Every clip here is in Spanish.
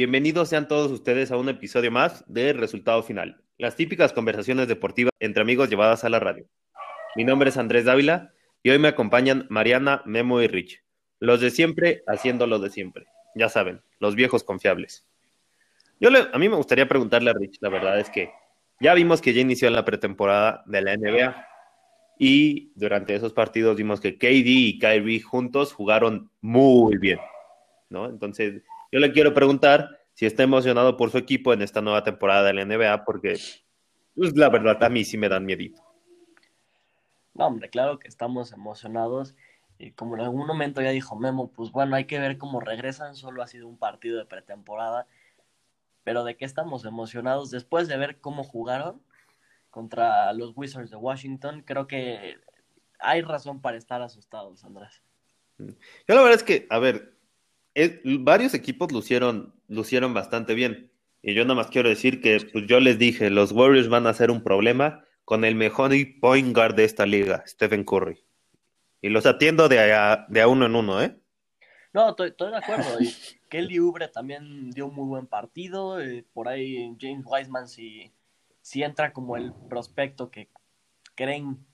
bienvenidos sean todos ustedes a un episodio más de Resultado Final, las típicas conversaciones deportivas entre amigos llevadas a la radio. Mi nombre es Andrés Dávila y hoy me acompañan Mariana, Memo y Rich, los de siempre haciendo lo de siempre, ya saben, los viejos confiables. Yo a mí me gustaría preguntarle a Rich, la verdad es que ya vimos que ya inició la pretemporada de la NBA y durante esos partidos vimos que KD y Kyrie juntos jugaron muy bien, ¿no? Entonces, yo le quiero preguntar si está emocionado por su equipo en esta nueva temporada de la NBA, porque pues, la verdad a mí sí me dan miedito. No, hombre, claro que estamos emocionados. Y como en algún momento ya dijo Memo, pues bueno, hay que ver cómo regresan. Solo ha sido un partido de pretemporada. Pero de qué estamos emocionados después de ver cómo jugaron contra los Wizards de Washington, creo que hay razón para estar asustados, Andrés. Yo la verdad es que, a ver, varios equipos lucieron, lucieron bastante bien. Y yo nada más quiero decir que pues, yo les dije, los Warriors van a ser un problema con el mejor point guard de esta liga, Stephen Curry. Y los atiendo de a, de a uno en uno, ¿eh? No, estoy, de acuerdo. Kelly Ubre también dio un muy buen partido. Eh, por ahí James Wiseman si si entra como el prospecto que creen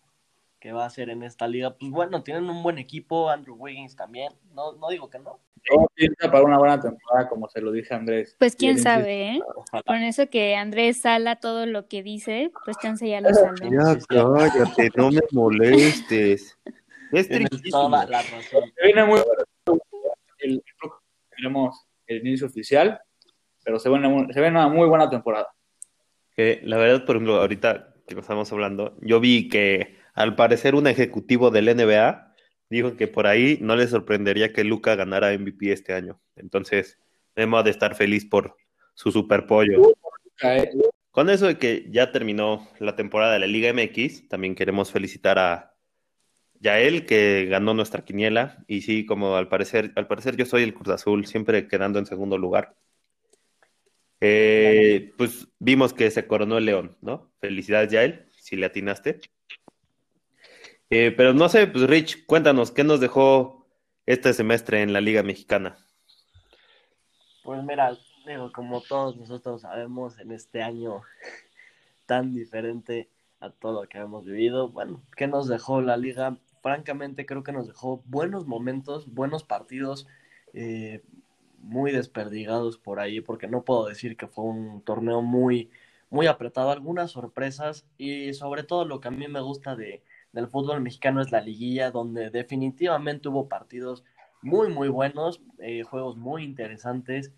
que va a ser en esta liga, pues bueno, tienen un buen equipo, Andrew Wiggins también, no, no digo que no. Yo pienso para una buena temporada, como se lo dice Andrés. Pues quién sabe, ¿eh? Con eso que Andrés sala todo lo que dice, pues chance ya lo sabe. Ya cállate, no me molestes. Es la razón. viene muy el, tenemos el inicio oficial, pero se ve, una, se ve una muy buena temporada. Que la verdad, por ejemplo, ahorita que nos estamos hablando, yo vi que al parecer un ejecutivo del NBA dijo que por ahí no le sorprendería que Luca ganara MVP este año. Entonces, hemos de estar feliz por su super pollo. Con eso de que ya terminó la temporada de la Liga MX, también queremos felicitar a Yael, que ganó nuestra quiniela. Y sí, como al parecer, al parecer yo soy el Cruz Azul, siempre quedando en segundo lugar. Eh, pues vimos que se coronó el León, ¿no? Felicidades, Yael, si le atinaste. Eh, pero no sé, pues Rich, cuéntanos, ¿qué nos dejó este semestre en la Liga Mexicana? Pues mira, digo, como todos nosotros sabemos, en este año tan diferente a todo lo que hemos vivido, bueno, ¿qué nos dejó la liga? Francamente creo que nos dejó buenos momentos, buenos partidos, eh, muy desperdigados por ahí, porque no puedo decir que fue un torneo muy, muy apretado, algunas sorpresas y sobre todo lo que a mí me gusta de, del fútbol mexicano es la liguilla, donde definitivamente hubo partidos muy, muy buenos, eh, juegos muy interesantes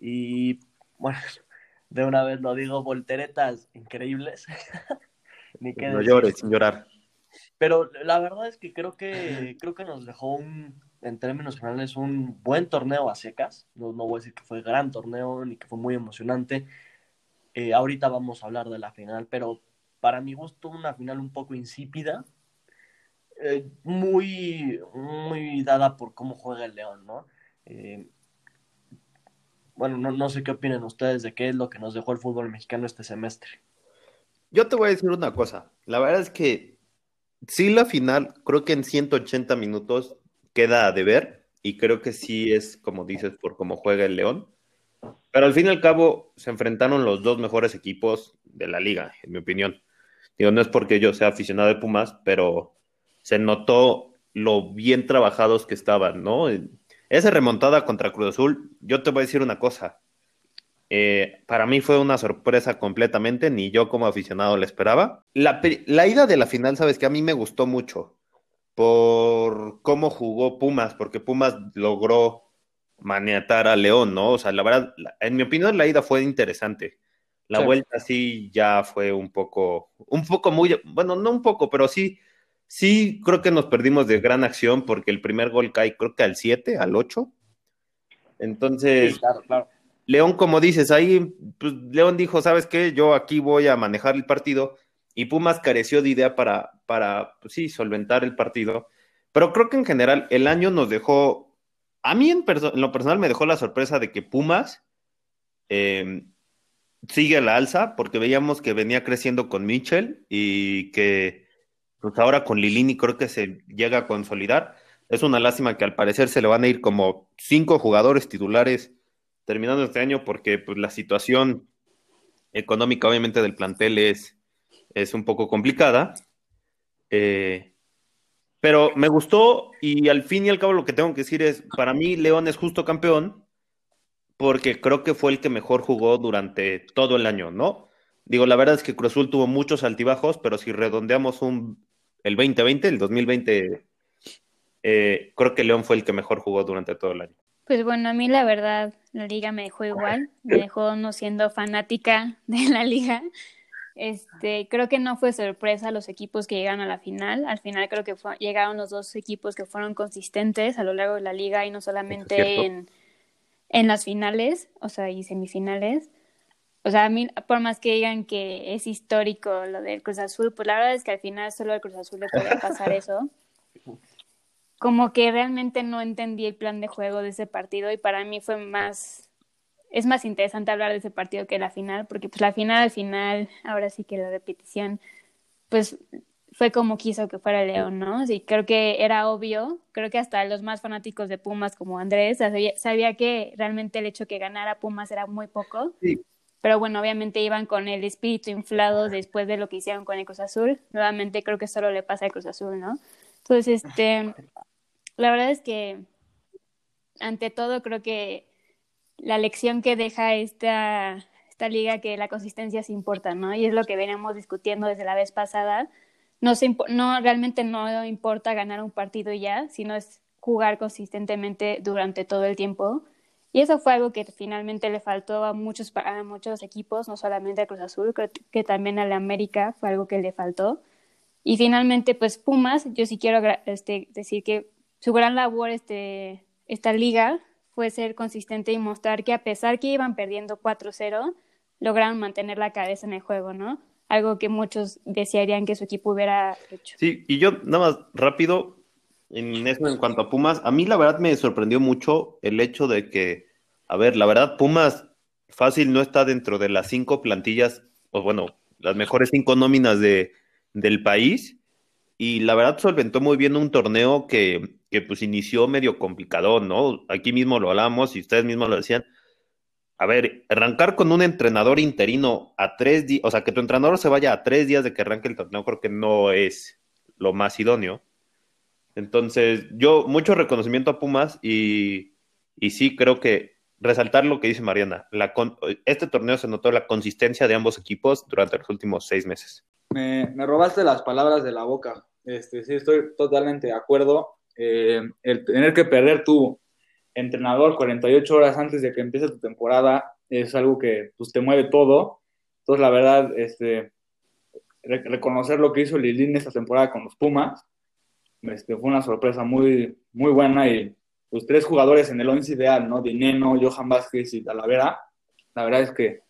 y bueno, de una vez lo digo, volteretas increíbles. Ni que no llores, sin llorar. Pero la verdad es que creo que creo que nos dejó un, en términos generales un buen torneo a secas. No, no voy a decir que fue gran torneo ni que fue muy emocionante. Eh, ahorita vamos a hablar de la final, pero para mi gusto una final un poco insípida, eh, muy, muy dada por cómo juega el León, ¿no? Eh, bueno, no, no sé qué opinan ustedes de qué es lo que nos dejó el fútbol mexicano este semestre. Yo te voy a decir una cosa. La verdad es que sí, la final, creo que en 180 minutos queda a deber. Y creo que sí es, como dices, por cómo juega el León. Pero al fin y al cabo se enfrentaron los dos mejores equipos de la liga, en mi opinión. Digo, no es porque yo sea aficionado de Pumas, pero se notó lo bien trabajados que estaban, ¿no? Esa remontada contra Cruz Azul, yo te voy a decir una cosa. Eh, para mí fue una sorpresa completamente, ni yo como aficionado la esperaba. La, la ida de la final, sabes que a mí me gustó mucho por cómo jugó Pumas, porque Pumas logró maniatar a León, ¿no? O sea, la verdad, en mi opinión, la ida fue interesante. La vuelta sí ya fue un poco, un poco muy, bueno, no un poco, pero sí, sí creo que nos perdimos de gran acción porque el primer gol cae creo que al 7, al 8. Entonces, claro, claro. León, como dices, ahí, pues León dijo, ¿sabes qué? Yo aquí voy a manejar el partido y Pumas careció de idea para, para pues sí, solventar el partido. Pero creo que en general el año nos dejó, a mí en, lo personal me dejó la sorpresa de que Pumas em, sigue la alza, porque veíamos que venía creciendo con Mitchell y que pues ahora con Lilini creo que se llega a consolidar. Es una lástima que al parecer se le van a ir como cinco jugadores titulares terminando este año porque pues, la situación económica obviamente del plantel es, es un poco complicada. Eh, pero me gustó y al fin y al cabo lo que tengo que decir es, para mí León es justo campeón porque creo que fue el que mejor jugó durante todo el año, ¿no? Digo, la verdad es que Cruz Azul tuvo muchos altibajos, pero si redondeamos un, el 2020, el 2020, eh, creo que León fue el que mejor jugó durante todo el año. Pues bueno, a mí la verdad, la liga me dejó igual, me dejó no siendo fanática de la liga. Este, creo que no fue sorpresa los equipos que llegaron a la final. Al final creo que llegaron los dos equipos que fueron consistentes a lo largo de la liga y no solamente en, en las finales, o sea, y semifinales. O sea, a mí, por más que digan que es histórico lo del Cruz Azul, pues la verdad es que al final solo al Cruz Azul le puede pasar eso. Como que realmente no entendí el plan de juego de ese partido y para mí fue más, es más interesante hablar de ese partido que la final, porque pues la final al final, ahora sí que la repetición, pues fue como quiso que fuera León, ¿no? Sí, creo que era obvio, creo que hasta los más fanáticos de Pumas como Andrés sabía, sabía que realmente el hecho que ganara Pumas era muy poco. Sí pero bueno, obviamente iban con el espíritu inflado después de lo que hicieron con el Cruz Azul. Nuevamente creo que solo le pasa al Cruz Azul, ¿no? Entonces, este, la verdad es que ante todo creo que la lección que deja esta, esta liga que la consistencia se importa, ¿no? Y es lo que veníamos discutiendo desde la vez pasada. No, realmente no importa ganar un partido ya, sino es jugar consistentemente durante todo el tiempo y eso fue algo que finalmente le faltó a muchos, a muchos equipos, no solamente a Cruz Azul, creo que también a la América fue algo que le faltó. Y finalmente, pues Pumas, yo sí quiero este, decir que su gran labor este, esta liga fue ser consistente y mostrar que a pesar que iban perdiendo 4-0, lograron mantener la cabeza en el juego, ¿no? Algo que muchos desearían que su equipo hubiera hecho. Sí, y yo nada más rápido, en eso en cuanto a Pumas, a mí la verdad me sorprendió mucho el hecho de que, a ver, la verdad, Pumas fácil no está dentro de las cinco plantillas, o bueno, las mejores cinco nóminas de, del país, y la verdad solventó muy bien un torneo que, que pues inició medio complicado, ¿no? Aquí mismo lo hablamos y ustedes mismos lo decían. A ver, arrancar con un entrenador interino a tres días, o sea, que tu entrenador se vaya a tres días de que arranque el torneo, creo que no es lo más idóneo. Entonces, yo mucho reconocimiento a Pumas y, y sí creo que resaltar lo que dice Mariana. Este torneo se notó la consistencia de ambos equipos durante los últimos seis meses. Me, me robaste las palabras de la boca. Este, sí, estoy totalmente de acuerdo. Eh, el tener que perder tu entrenador 48 horas antes de que empiece tu temporada es algo que pues, te mueve todo. Entonces, la verdad, este, reconocer lo que hizo Lilín esta temporada con los Pumas este, fue una sorpresa muy, muy buena y los tres jugadores en el once ideal, ¿no? Dineno, Johan Vázquez y Talavera, la verdad es que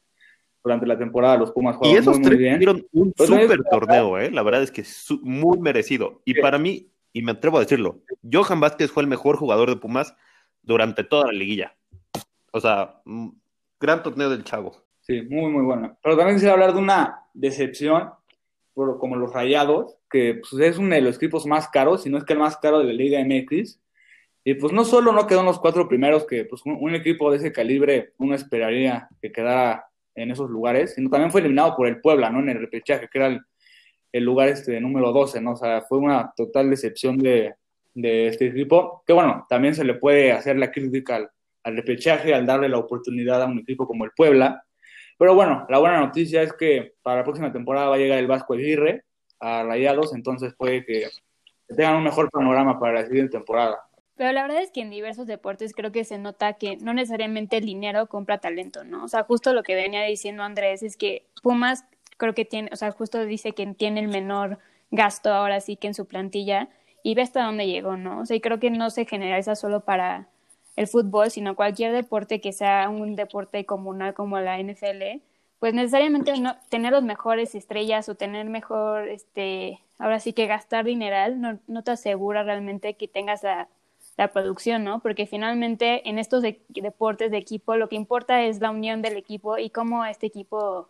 durante la temporada los Pumas jugaron muy, muy bien. Tuvieron un súper torneo, ¿eh? La verdad es que muy merecido. Y para mí, y me atrevo a decirlo, Johan Vázquez fue el mejor jugador de Pumas durante toda la liguilla. O sea, gran torneo del Chavo. Sí, muy, muy bueno. Pero también quisiera hablar de una decepción, por, como los Rayados, que pues, es uno de los equipos más caros, si no es que el más caro de la Liga MX. Y pues no solo no quedó en los cuatro primeros, que pues un, equipo de ese calibre uno esperaría que quedara en esos lugares, sino también fue eliminado por el Puebla, ¿no? En el repechaje, que era el, lugar este número 12, ¿no? O sea, fue una total decepción de, de este equipo, que bueno, también se le puede hacer la crítica al, al repechaje, al darle la oportunidad a un equipo como el Puebla. Pero bueno, la buena noticia es que para la próxima temporada va a llegar el Vasco Aguirre, a Rayados, entonces puede que tengan un mejor panorama para la siguiente temporada. Pero la verdad es que en diversos deportes creo que se nota que no necesariamente el dinero compra talento, ¿no? O sea, justo lo que venía diciendo Andrés es que Pumas creo que tiene, o sea, justo dice que tiene el menor gasto ahora sí que en su plantilla y ve hasta dónde llegó, ¿no? O sea, y creo que no se generaliza solo para el fútbol, sino cualquier deporte que sea un deporte comunal como la NFL, pues necesariamente tener los mejores estrellas o tener mejor, este, ahora sí que gastar dineral no, no te asegura realmente que tengas la, la producción, ¿no? Porque finalmente en estos deportes de equipo lo que importa es la unión del equipo y cómo este equipo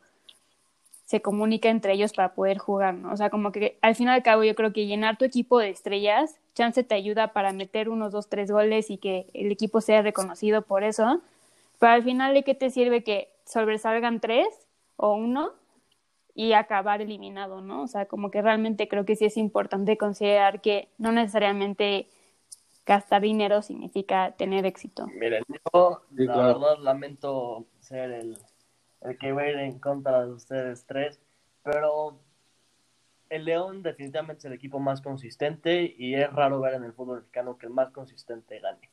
se comunica entre ellos para poder jugar, ¿no? O sea, como que al fin y al cabo yo creo que llenar tu equipo de estrellas, chance te ayuda para meter unos dos, tres goles y que el equipo sea reconocido por eso, Pero al final, ¿de qué te sirve que sobresalgan tres o uno y acabar eliminado, ¿no? O sea, como que realmente creo que sí es importante considerar que no necesariamente gastar dinero significa tener éxito. Miren, yo la verdad lamento ser el, el que va a ir en contra de ustedes tres, pero el León definitivamente es el equipo más consistente y es raro ver en el fútbol mexicano que el más consistente gane.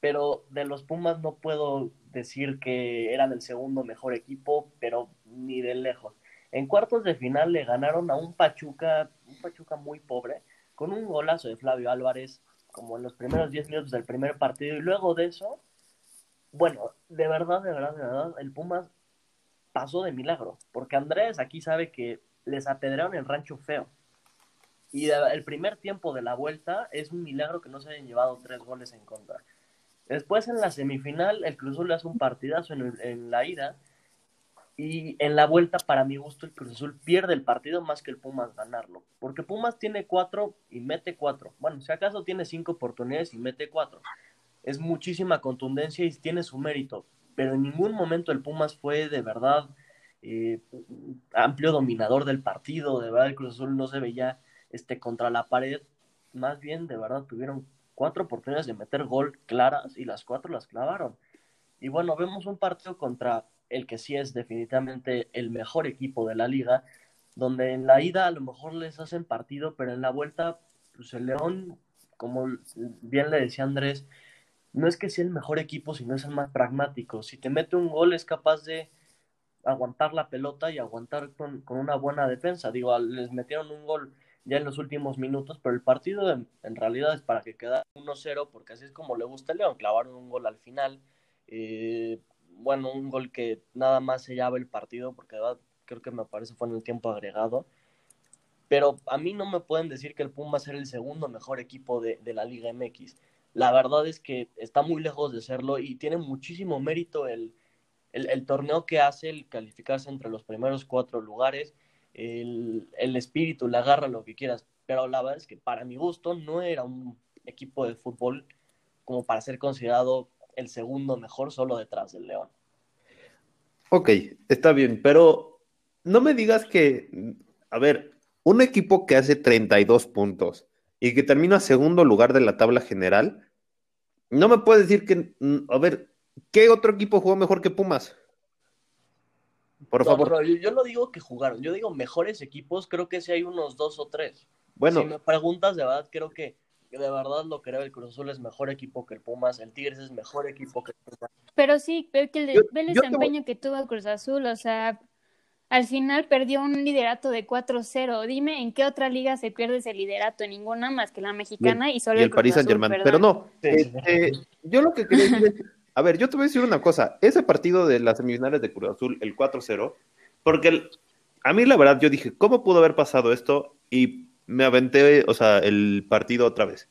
Pero de los Pumas no puedo decir que eran el segundo mejor equipo, pero ni de lejos. En cuartos de final le ganaron a un Pachuca, un Pachuca muy pobre, con un golazo de Flavio Álvarez, como en los primeros 10 minutos del primer partido, y luego de eso, bueno, de verdad, de verdad, de verdad, el Pumas pasó de milagro, porque Andrés aquí sabe que les apedrearon el rancho feo. Y el primer tiempo de la vuelta es un milagro que no se hayan llevado tres goles en contra. Después en la semifinal, el Cruz Azul le hace un partidazo en, en la ida y en la vuelta, para mi gusto, el Cruz Azul pierde el partido más que el Pumas ganarlo. Porque Pumas tiene cuatro y mete cuatro. Bueno, si acaso tiene cinco oportunidades y mete cuatro. Es muchísima contundencia y tiene su mérito. Pero en ningún momento el Pumas fue de verdad eh, amplio dominador del partido. De verdad, el Cruz Azul no se veía este, contra la pared. Más bien, de verdad, tuvieron cuatro oportunidades de meter gol claras y las cuatro las clavaron. Y bueno, vemos un partido contra el que sí es definitivamente el mejor equipo de la liga, donde en la ida a lo mejor les hacen partido, pero en la vuelta, pues el León, como bien le decía Andrés, no es que sea el mejor equipo, sino es el más pragmático. Si te mete un gol, es capaz de aguantar la pelota y aguantar con, una buena defensa. Digo, les metieron un gol ya en los últimos minutos, pero el partido en, realidad es para que quede 1-0, porque así es como le gusta el León, clavaron un gol al final. Eh, bueno, un gol que nada más sellaba el partido, porque creo que me parece fue en el tiempo agregado. Pero a mí no me pueden decir que el Pumas era el segundo mejor equipo de, la Liga MX. La verdad es que está muy lejos de serlo y tiene muchísimo mérito el, el, torneo que hace, el calificarse entre los primeros cuatro lugares, el, el espíritu, la garra, lo que quieras. Pero la verdad es que para mi gusto no era un equipo de fútbol como para ser considerado el segundo mejor solo detrás del León. Ok, está bien, pero no me digas que, a ver, un equipo que hace 32 puntos y que termina segundo lugar de la tabla general, no me puedes decir que, mm, a ver, ¿qué otro equipo jugó mejor que Pumas? Por favor. yo, no digo que jugaron, yo digo mejores equipos, creo que sí hay unos dos o tres. Bueno. Si me preguntas de verdad, creo que de verdad lo creo, el Cruz Azul es mejor equipo que el Pumas, el Tigres es mejor equipo que el Pumas. Pero sí, ve, que el, el desempeño que tuvo el Cruz Azul, o sea, al final perdió un liderato de 4-0. Dime en qué otra liga se pierde ese liderato, en ninguna más que la mexicana y, solo el, París Saint Germain. Pero no, este, yo lo que quería decir es, a ver, yo te voy a decir una cosa, ese partido de las semifinales de Cruz Azul, el 4-0, porque a mí la verdad yo dije, ¿cómo pudo haber pasado esto? Y me aventé, o sea, el partido otra vez.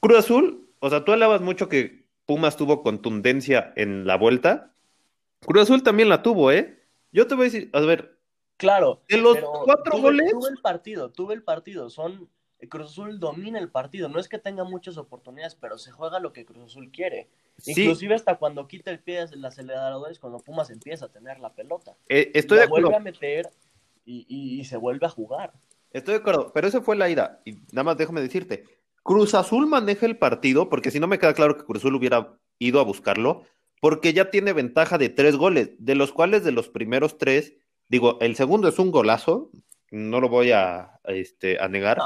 Cruz Azul, o sea, tú hablabas mucho que Pumas tuvo contundencia en la vuelta. Cruz Azul también la tuvo, ¿eh? Yo te voy a decir, a ver. Claro. De los cuatro goles. Tuve el partido, tuve el partido. Son. Cruz Azul domina el partido. No es que tenga muchas oportunidades, pero se juega lo que Cruz Azul quiere. Inclusive hasta cuando quita el pie del acelerador es cuando Pumas empieza a tener la pelota. Eh, estoy de acuerdo. vuelve a meter y se vuelve a jugar. Estoy de acuerdo, pero esa fue la ida. Y nada más déjame decirte, Cruz Azul maneja el partido, porque si no me queda claro que Cruz Azul hubiera ido a buscarlo, porque ya tiene ventaja de tres goles, de los cuales de los primeros tres, digo, el segundo es un golazo, no lo voy a, este, a negar,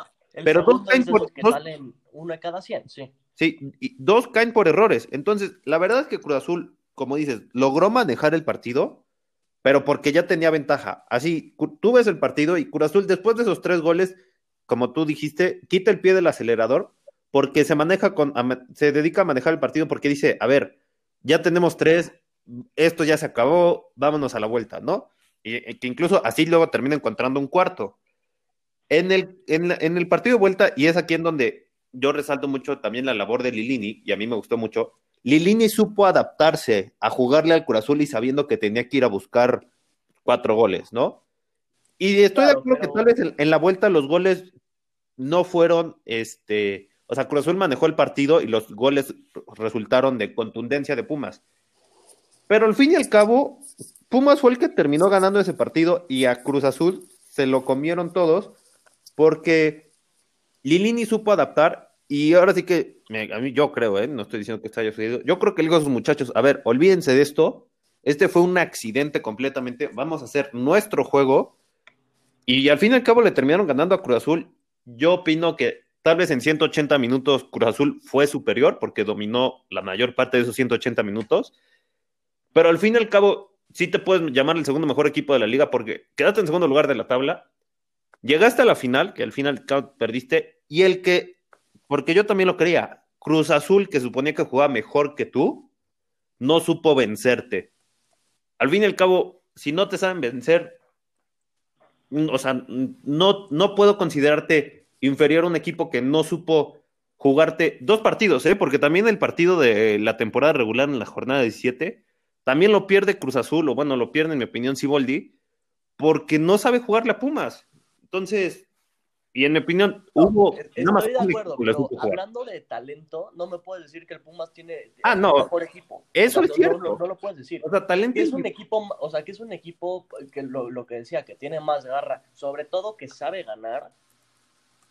pero dos caen por... una cada cien, sí. Sí, y dos caen por errores. Entonces, la verdad es que Cruz Azul, como dices, logró manejar el partido, pero porque ya tenía ventaja. Así, tú ves el partido y Cruz Azul, después de esos tres goles, como tú dijiste, quita el pie del acelerador porque se maneja con, se dedica a manejar el partido porque dice, a ver, ya tenemos tres, esto ya se acabó, vámonos a la vuelta, ¿no? Y, que incluso así luego termina encontrando un cuarto. En el, en, en el partido de vuelta, y es aquí en donde yo resalto mucho también la labor de Lilini, y a mí me gustó mucho, Lilini supo adaptarse a jugarle al Curazul y sabiendo que tenía que ir a buscar cuatro goles, ¿no? Y estoy de acuerdo que tal vez en, la vuelta los goles no fueron, este, O sea, Cruz Azul manejó el partido y los goles resultaron de contundencia de Pumas. Pero al fin y al cabo, Pumas fue el que terminó ganando ese partido y a Cruz Azul se lo comieron todos porque Lilini supo adaptar y ahora sí que, a mí yo creo, ¿eh? no estoy diciendo que esto haya sucedido, yo creo que digo a sus muchachos, a ver, olvídense de esto, este fue un accidente completamente, vamos a hacer nuestro juego y al fin y al cabo le terminaron ganando a Cruz Azul. Yo opino que tal vez en 180 minutos Cruz Azul fue superior porque dominó la mayor parte de esos 180 minutos, pero al fin y al cabo sí te puedes llamar el segundo mejor equipo de la liga porque quedaste en segundo lugar de la tabla, llegaste a la final, que al final perdiste, y el que, porque yo también lo creía, Cruz Azul, que suponía que jugaba mejor que tú, no supo vencerte. Al fin y al cabo, si no te saben vencer, o sea, no, no puedo considerarte inferior a un equipo que no supo jugarte dos partidos, ¿eh? porque también el partido de la temporada regular en la jornada 17 también lo pierde Cruz Azul, o bueno, lo pierde en mi opinión Siboldi, porque no sabe jugarle a Pumas. Entonces, y en mi opinión, hubo. Estoy de acuerdo, pero hablando de talento, no me puedes decir que el Pumas tiene ah, no, mejor equipo. Eso es cierto. No, lo puedes decir. O sea, talento. es un equipo, o sea, que es un equipo que lo, lo, que decía, que tiene más garra, sobre todo que sabe ganar.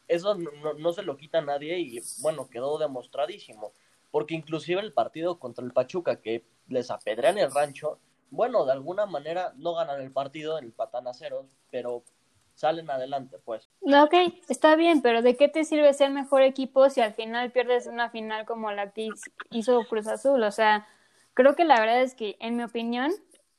Eso no, no se lo quita nadie y bueno, quedó demostradísimo. Porque inclusive el partido contra el Pachuca, que les apedrean el rancho, bueno, de alguna manera no ganan el partido, en el patan a ceros, pero salen adelante, pues. Ok, está bien, pero ¿de qué te sirve ser mejor equipo si al final pierdes una final como la que hizo Cruz Azul? O sea, creo que la verdad es que, en mi opinión,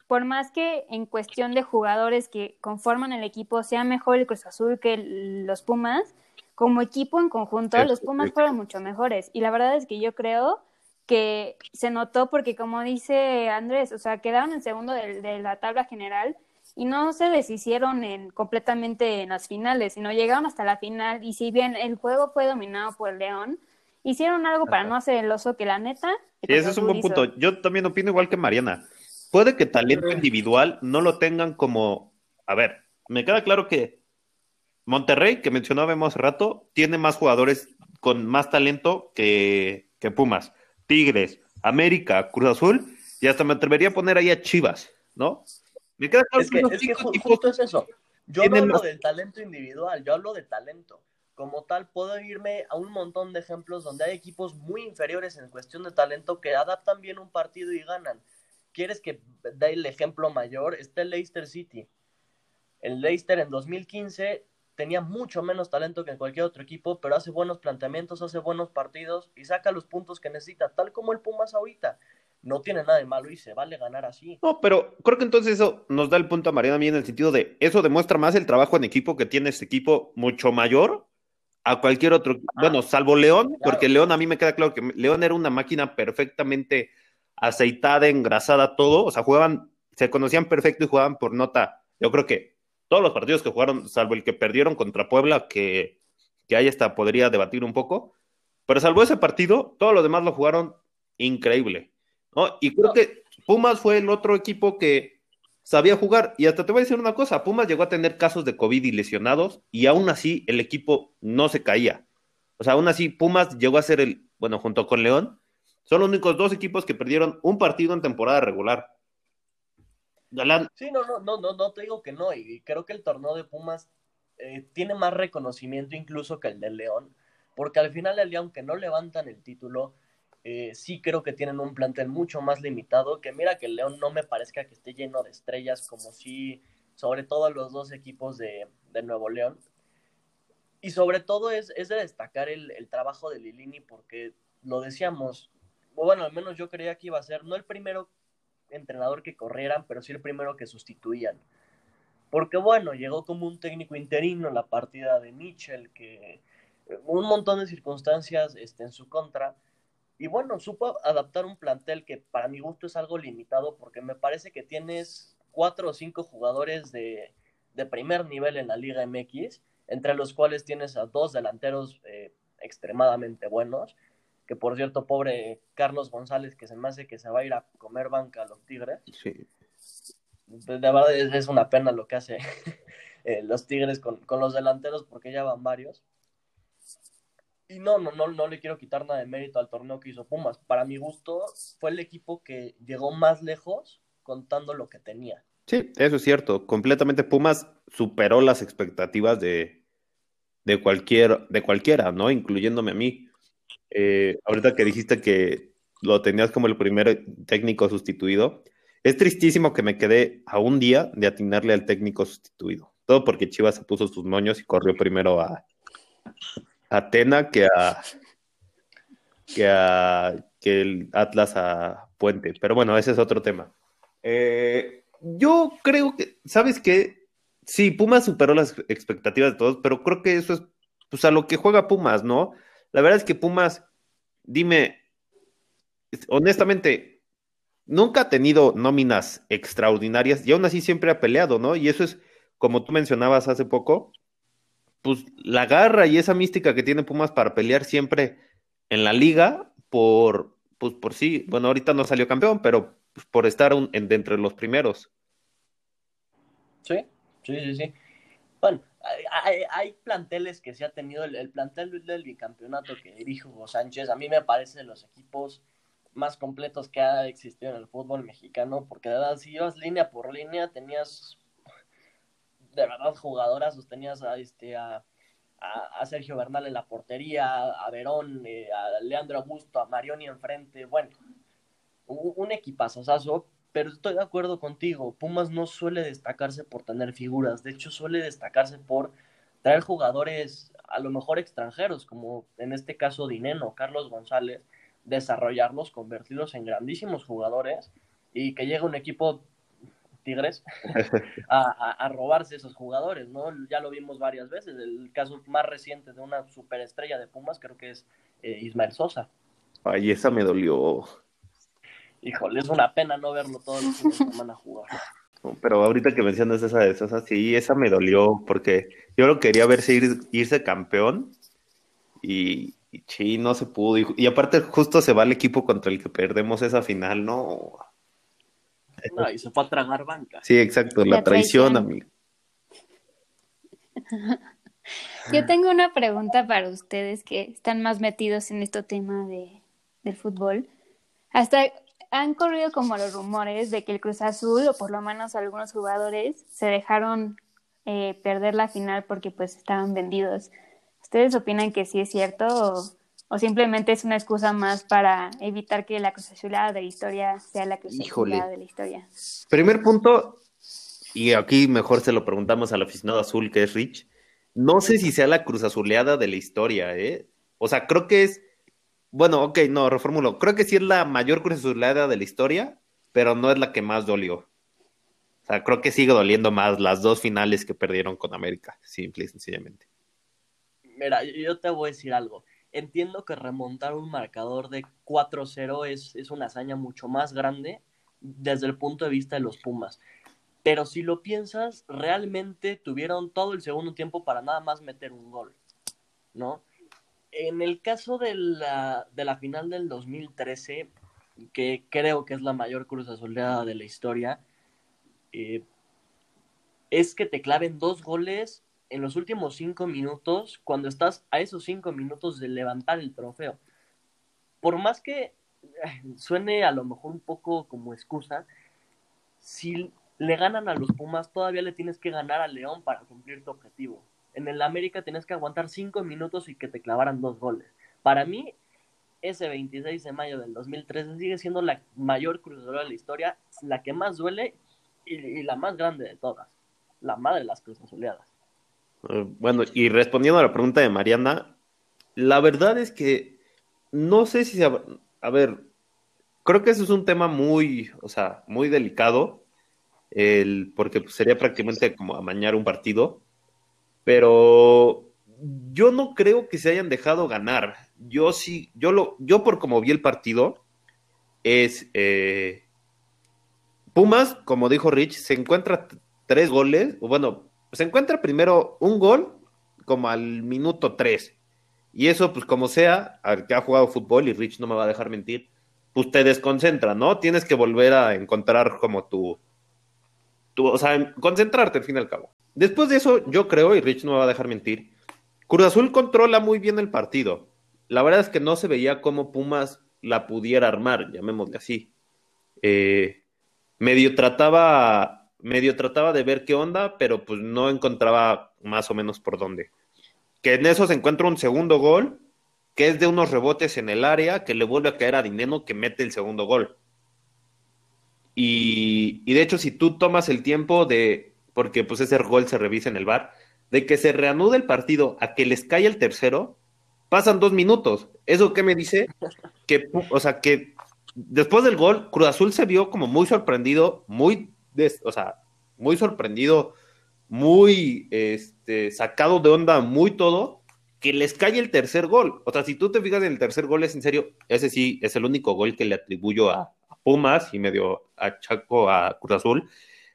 por más que en cuestión de jugadores que conforman el equipo sea mejor el Cruz Azul que los Pumas, como equipo en conjunto, los Pumas fueron mucho mejores. Y la verdad es que yo creo que se notó porque, como dice Andrés, o sea, quedaron en segundo de, de la tabla general y no se deshicieron en, completamente en las finales, sino llegaron hasta la final y si bien el juego fue dominado por el León, hicieron algo para no hacer el oso que la neta. Sí, ese es un buen punto. Yo también opino igual que Mariana. Puede que talento individual no lo tengan como, a ver, me queda claro que Monterrey, que mencionábamos hace rato, tiene más jugadores con más talento que, que Pumas. Tigres, América, Cruz Azul, y hasta me atrevería a poner ahí a Chivas, ¿no? es que, justo es eso. Yo no hablo del talento individual, yo hablo de talento. Como tal, puedo irme a un montón de ejemplos donde hay equipos muy inferiores en cuestión de talento que adaptan bien un partido y ganan. ¿Quieres que dé el ejemplo mayor? Está el Leicester City. El Leicester en 2015 tenía mucho menos talento que cualquier otro equipo, pero hace buenos planteamientos, hace buenos partidos y saca los puntos que necesita, tal como el Pumas ahorita no tiene nada de malo y se vale ganar así. No, pero creo que entonces eso nos da el punto a Mariana a mí en el sentido de eso demuestra más el trabajo en equipo que tiene este equipo mucho mayor a cualquier otro, ah, bueno, salvo León, porque León a mí me queda claro que León era una máquina perfectamente aceitada, engrasada, todo, o sea, jugaban, se conocían perfecto y jugaban por nota. Yo creo que todos los partidos que jugaron, salvo el que perdieron contra Puebla, que, que ahí hasta podría debatir un poco, pero salvo ese partido, todos los demás lo jugaron increíble. ¿no? Y creo que Pumas fue el otro equipo que sabía jugar. Y hasta te voy a decir una cosa, Pumas llegó a tener casos de COVID y lesionados y aún así el equipo no se caía. O sea, aún así Pumas llegó a ser el, bueno, junto con León, son los únicos dos equipos que perdieron un partido en temporada regular. Sí, no, no, no, no, te digo que no. Y creo que el torneo de Pumas eh, tiene más reconocimiento incluso que el de León. Porque al final del día, aunque no levantan el título, eh, sí creo que tienen un plantel mucho más limitado, que mira que el León no me parezca que esté lleno de estrellas como si, sobre todo los dos equipos de, Nuevo León. Y sobre todo es, de destacar el, trabajo de Lilini porque lo decíamos, bueno, al menos yo creía que iba a ser no el primero entrenador que corrieran, pero sí el primero que sustituían. Porque bueno, llegó como un técnico interino la partida de Mitchell, que un montón de circunstancias este, en su contra, y bueno, supo adaptar un plantel que para mi gusto es algo limitado porque me parece que tienes cuatro o cinco jugadores de, primer nivel en la Liga MX, entre los cuales tienes a dos delanteros eh, extremadamente buenos, que por cierto, pobre Carlos González, que se me hace que se va a ir a comer banca a los Tigres. Sí. De, verdad es, una pena lo que hace eh, los Tigres con, con los delanteros porque ya van varios. y no, no, no, no le quiero quitar nada de mérito al torneo que hizo Pumas. Para mi gusto, fue el equipo que llegó más lejos contando lo que tenía. Sí, eso es cierto. Completamente Pumas superó las expectativas de, de, cualquier, de cualquiera, ¿no? Incluyéndome a mí. Eh, ahorita que dijiste que lo tenías como el primer técnico sustituido, es tristísimo que me quedé a un día de atinarle al técnico sustituido. Todo porque Chivas se puso sus moños y corrió primero a, Atena que a que el Atlas a Puente. Pero bueno, ese es otro tema. Eh, yo creo que, ¿sabes qué? Sí, Pumas superó las expectativas de todos, pero creo que eso es pues a lo que juega Pumas, ¿no? La verdad es que Pumas, dime, honestamente, nunca ha tenido nóminas extraordinarias y aún así siempre ha peleado, ¿no? Y eso es, como tú mencionabas hace poco, pues la garra y esa mística que tiene Pumas para pelear siempre en la liga por, pues por sí, bueno, ahorita no salió campeón, pero pues, por estar en, entre los primeros. Sí, sí, sí, sí. Bueno, hay, hay, planteles que se ha tenido, el, el, plantel del bicampeonato que dirige Hugo Sánchez, a mí me parece de los equipos más completos que ha existido en el fútbol mexicano, porque de verdad, si ibas línea por línea, tenías de verdad jugadoras, sostenías a, este, a, a, Sergio Bernal en la portería, a Verón, eh, a Leandro Augusto, a Marioni enfrente, bueno, un, un equipazo, pero estoy de acuerdo contigo, Pumas no suele destacarse por tener figuras, de hecho suele destacarse por traer jugadores a lo mejor extranjeros, como en este caso Dineno, Carlos González, desarrollarlos, convertirlos en grandísimos jugadores y que llegue un equipo Tigres a, robarse esos jugadores, ¿no? Ya lo vimos varias veces. El caso más reciente de una superestrella de Pumas creo que es eh, Ismael Sosa. Ay, esa me dolió. Híjole, es una pena no verlo todos los fines de semana jugar. Pero ahorita que mencionas esa de Sosa, sí, esa me dolió porque yo lo quería ver irse campeón y, sí, no se pudo. Y, y aparte justo se va el equipo contra el que perdemos esa final, ¿no? No, y se fue a tragar banca. Sí, exacto, la, traición, amigo. Yo tengo una pregunta para ustedes que están más metidos en este tema de, del fútbol. Hasta han corrido como los rumores de que el Cruz Azul, o por lo menos algunos jugadores, se dejaron eh, perder la final porque pues estaban vendidos. ¿Ustedes opinan que sí es cierto o, o simplemente es una excusa más para evitar que la Cruz Azulada de la historia sea la Cruz Azulada de la historia. Primer punto, y aquí mejor se lo preguntamos al aficionado azul que es Rich, no sé si sea la Cruz Azuleada de la historia, ¿eh? O sea, creo que es, bueno, ok, no, reformulo, creo que sí es la mayor Cruz Azuleada de la historia, pero no es la que más dolió. O sea, creo que sigue doliendo más las dos finales que perdieron con América, simple y sencillamente. Mira, yo te voy a decir algo entiendo que remontar un marcador de 4-0 es, es una hazaña mucho más grande desde el punto de vista de los Pumas. Pero si lo piensas, realmente tuvieron todo el segundo tiempo para nada más meter un gol, ¿no? En el caso de la, de la final del 2013, que creo que es la mayor cruz azuleada de la historia, eh, es que te claven dos goles en los últimos cinco minutos, cuando estás a esos cinco minutos de levantar el trofeo. Por más que eh, suene a lo mejor un poco como excusa, si le ganan a los Pumas, todavía le tienes que ganar al León para cumplir tu objetivo. En el América tienes que aguantar cinco minutos y que te clavaran dos goles. Para mí, ese 26 de mayo del 2013 sigue siendo la mayor cruzadora de la historia, la que más duele y, la más grande de todas, la madre de las cruzas oleadas. Eh, bueno, y respondiendo a la pregunta de Mariana, la verdad es que no sé si se... A ver, creo que eso es un tema muy, o sea, muy delicado, el, porque pues, sería prácticamente como amañar un partido, pero yo no creo que se hayan dejado ganar. Yo sí, yo lo, yo por como vi el partido, es eh, Pumas, como dijo Rich, se encuentra tres goles, bueno, se encuentra primero un gol como al minuto 3. Y eso, pues como sea, al que ha jugado fútbol, y Rich no me va a dejar mentir, pues te desconcentra, ¿no? Tienes que volver a encontrar como tu, tu, o sea, concentrarte al fin y al cabo. Después de eso, yo creo, y Rich no me va a dejar mentir, Cruz Azul controla muy bien el partido. la verdad es que no se veía cómo Pumas la pudiera armar, llamémosle así. Eh, medio trataba, medio trataba de ver qué onda, pero pues no encontraba más o menos por dónde. Que en eso se encuentra un segundo gol, que es de unos rebotes en el área, que le vuelve a caer a Dineno, que mete el segundo gol. Y, y de hecho, si tú tomas el tiempo de, porque pues ese gol se revisa en el bar, de que se reanude el partido a que les cae el tercero, pasan dos minutos. ¿Eso qué me dice? Que, o sea, que después del gol, Cruz Azul se vio como muy sorprendido, muy, o sea, muy sorprendido, muy este, sacado de onda, muy todo, que les cae el tercer gol. O sea, si tú te fijas en el tercer gol, es en serio, ese sí es el único gol que le atribuyo a, a Pumas y medio a Chaco a Cruz Azul.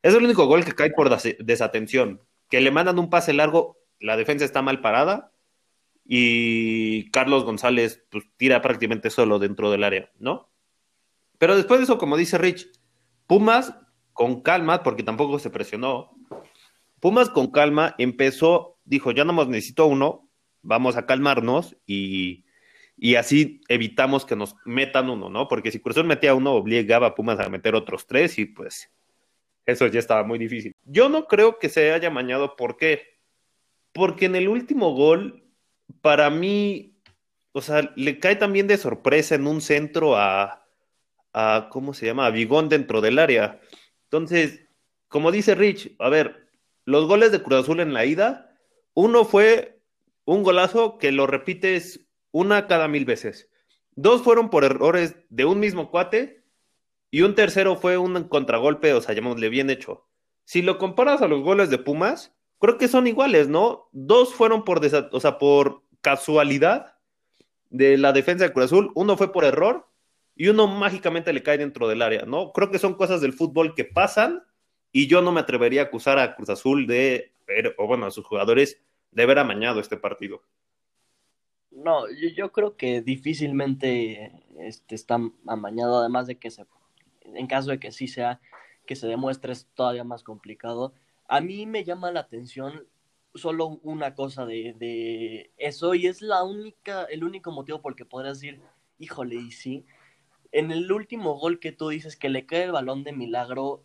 Es el único gol que cae por desatención, que le mandan un pase largo, la defensa está mal parada, y Carlos González pues, tira prácticamente solo dentro del área, ¿no? Pero después de eso, como dice Rich, Pumas con calma, porque tampoco se presionó, Pumas con calma empezó, dijo, ya no más necesito uno, vamos a calmarnos y, y así evitamos que nos metan uno, ¿no? Porque si Cruzul metía uno, obligaba a Pumas a meter otros tres y pues eso ya estaba muy difícil. Yo no creo que se haya mañado, ¿por qué? Porque en el último gol para mí, o sea, le cae también de sorpresa en un centro a, a ¿cómo se llama? A Bigón dentro del área. Entonces, como dice Rich, a ver, los goles de Cruz Azul en la ida, uno fue un golazo que lo repites una cada mil veces. Dos fueron por errores de un mismo cuate y un tercero fue un contragolpe, o sea, llamémosle bien hecho. Si lo comparas a los goles de Pumas, creo que son iguales, ¿no? Dos fueron por, o sea, por casualidad de la defensa de Cruz Azul, uno fue por error y uno mágicamente le cae dentro del área, ¿no? Creo que son cosas del fútbol que pasan y yo no me atrevería a acusar a Cruz Azul de, o bueno, a sus jugadores de haber amañado este partido. No, yo, yo creo que difícilmente este, está amañado, además de que se, en caso de que sí sea, que se demuestre es todavía más complicado a mí me llama la atención solo una cosa de, eso y es la única, el único motivo por el que podrías decir, híjole, y sí. En el último gol que tú dices que le cae el balón de milagro,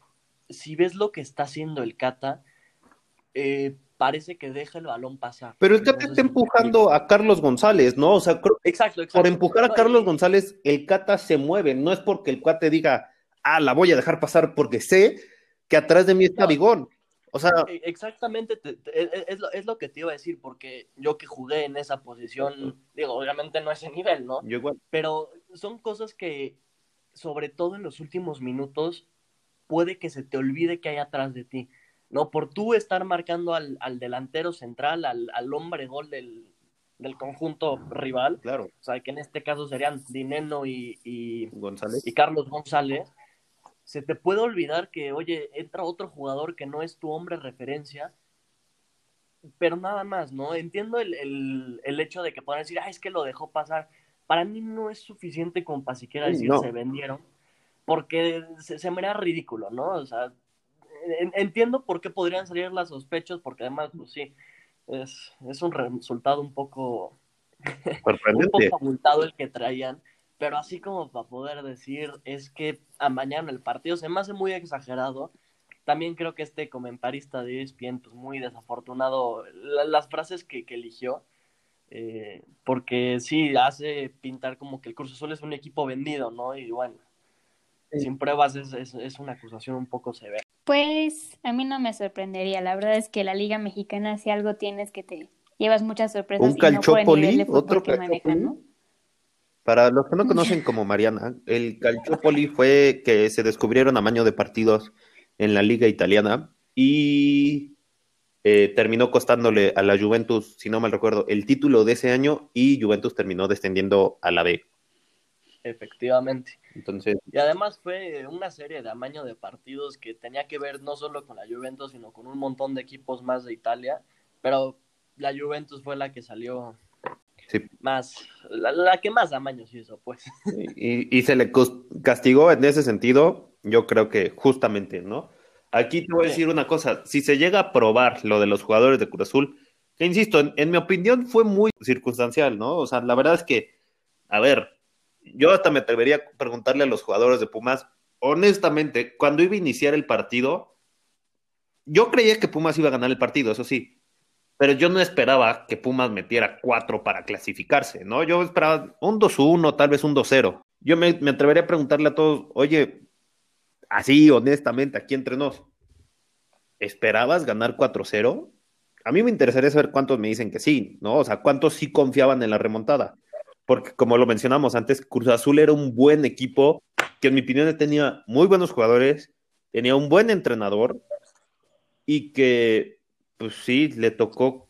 si ves lo que está haciendo el Cata, eh, parece que deja el balón pasar. Pero el Cata está empujando a Carlos González, ¿no? O sea, exacto, exacto. por empujar a Carlos González, el Cata se mueve, no es porque el cuate diga, ah, la voy a dejar pasar porque sé que atrás de mí está Bigón. O sea, e, exactamente e, e, es, lo, es, lo, que te iba a decir, porque yo que jugué en esa posición, digo, obviamente no ese nivel, ¿no? Yo igual. Pero son cosas que, sobre todo en los últimos minutos, puede que se te olvide que hay atrás de ti, ¿no? Por tú estar marcando al, al delantero central, al, al hombre gol del, del, conjunto rival, claro. o sea, que en este caso serían Dineno y, y, González. y Carlos González se te puede olvidar que, oye, entra otro jugador que no es tu hombre referencia, pero nada más, ¿no? Entiendo el, hecho de que puedan decir, ah, es que lo dejó pasar. Para mí no es suficiente como para siquiera decir se vendieron, porque se, me era ridículo, ¿no? O sea, entiendo por qué podrían salir las sospechas, porque además, pues sí, es, es un resultado un poco, un poco abultado el que traían, pero así como para poder decir es que a mañana el partido se me hace muy exagerado. También creo que este comentarista de ESPN, pues muy desafortunado, las frases que, eligió, eh, porque sí hace pintar como que el Cruz Azul es un equipo vendido, ¿no? Y bueno, sin pruebas es, es, una acusación un poco severa. Pues a mí no me sorprendería, la verdad es que la Liga Mexicana si algo tienes que te llevas muchas sorpresas. Un calchopoli, otro que ¿no? Para los que no conocen como Mariana, el Calciopoli fue que se descubrieron a maño de partidos en la liga italiana y eh, terminó costándole a la Juventus, si no mal recuerdo, el título de ese año y Juventus terminó descendiendo a la B. Efectivamente. Entonces, y además fue una serie de amaño de partidos que tenía que ver no solo con la Juventus, sino con un montón de equipos más de Italia, pero la Juventus fue la que salió más, la, que más amaños hizo, pues. Y, y, se le castigó en ese sentido, yo creo que justamente, ¿no? Aquí te voy a decir una cosa, si se llega a probar lo de los jugadores de Cruz Azul, que insisto, en, mi opinión fue muy circunstancial, ¿no? O sea, la verdad es que a ver, yo hasta me atrevería a preguntarle a los jugadores de Pumas, honestamente, cuando iba a iniciar el partido, yo creía que Pumas iba a ganar el partido, eso sí, pero yo no esperaba que Pumas metiera cuatro para clasificarse, ¿no? Yo esperaba un 2-1, tal vez un 2-0. Yo me, me, atrevería a preguntarle a todos, oye, así honestamente, aquí entre nos, ¿esperabas ganar 4-0? A mí me interesaría saber cuántos me dicen que sí, ¿no? O sea, cuántos sí confiaban en la remontada. Porque como lo mencionamos antes, Cruz Azul era un buen equipo que en mi opinión tenía muy buenos jugadores, tenía un buen entrenador y que, pues sí, le tocó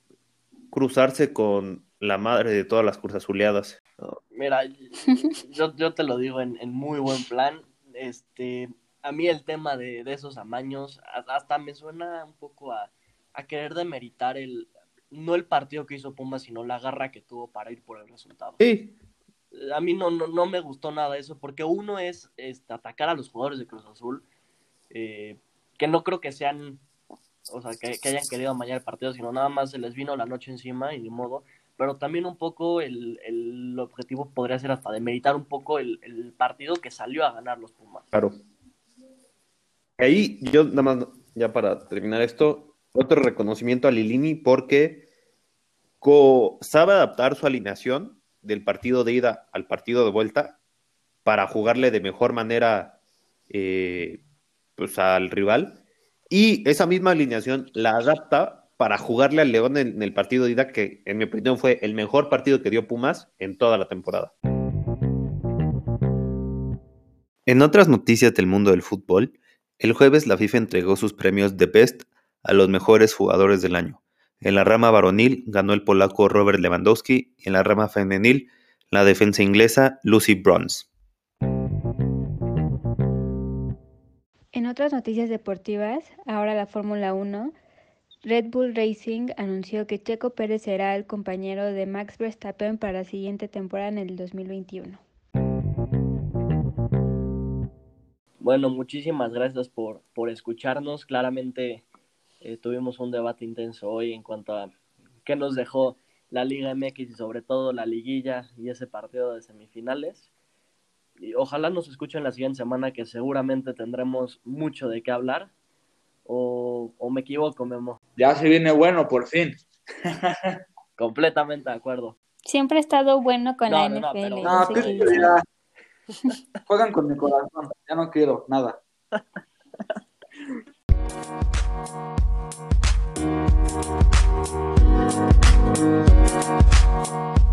cruzarse con la madre de todas las Cruz Azuleadas. Mira, yo, yo te lo digo en, en, muy buen plan. Este, a mí el tema de, de esos amaños hasta me suena un poco a, a querer demeritar el, no el partido que hizo Pumas, sino la garra que tuvo para ir por el resultado. Sí. A mí no, no, no me gustó nada eso, porque uno es este, atacar a los jugadores de Cruz Azul, eh, que no creo que sean, o sea, que, hayan querido amañar el partido, sino nada más se les vino la noche encima y ni modo. Pero también un poco el, el objetivo podría ser hasta de meditar un poco el, el, partido que salió a ganar los Pumas. Claro. Ahí yo nada más, ya para terminar esto, otro reconocimiento a Lilini porque sabe adaptar su alineación del partido de ida al partido de vuelta para jugarle de mejor manera eh, pues al rival y esa misma alineación la adapta para jugarle al León en, el partido de ida que en mi opinión fue el mejor partido que dio Pumas en toda la temporada. En otras noticias del mundo del fútbol, el jueves la FIFA entregó sus premios de Best a los mejores jugadores del año. En la rama varonil ganó el polaco Robert Lewandowski y en la rama femenil la defensa inglesa Lucy Bronze. Otras noticias deportivas, ahora la Fórmula 1, Red Bull Racing anunció que Checo Pérez será el compañero de Max Verstappen para la siguiente temporada en el 2021. Bueno, muchísimas gracias por, por escucharnos. Claramente eh, tuvimos un debate intenso hoy en cuanto a qué nos dejó la Liga MX y sobre todo la liguilla y ese partido de semifinales y ojalá nos escuchen la siguiente semana que seguramente tendremos mucho de qué hablar. O, o me equivoco, Memo. Ya se viene bueno, por fin. Completamente de acuerdo. Siempre he estado bueno con no, la NFL. Juegan con mi corazón, ya no quiero nada.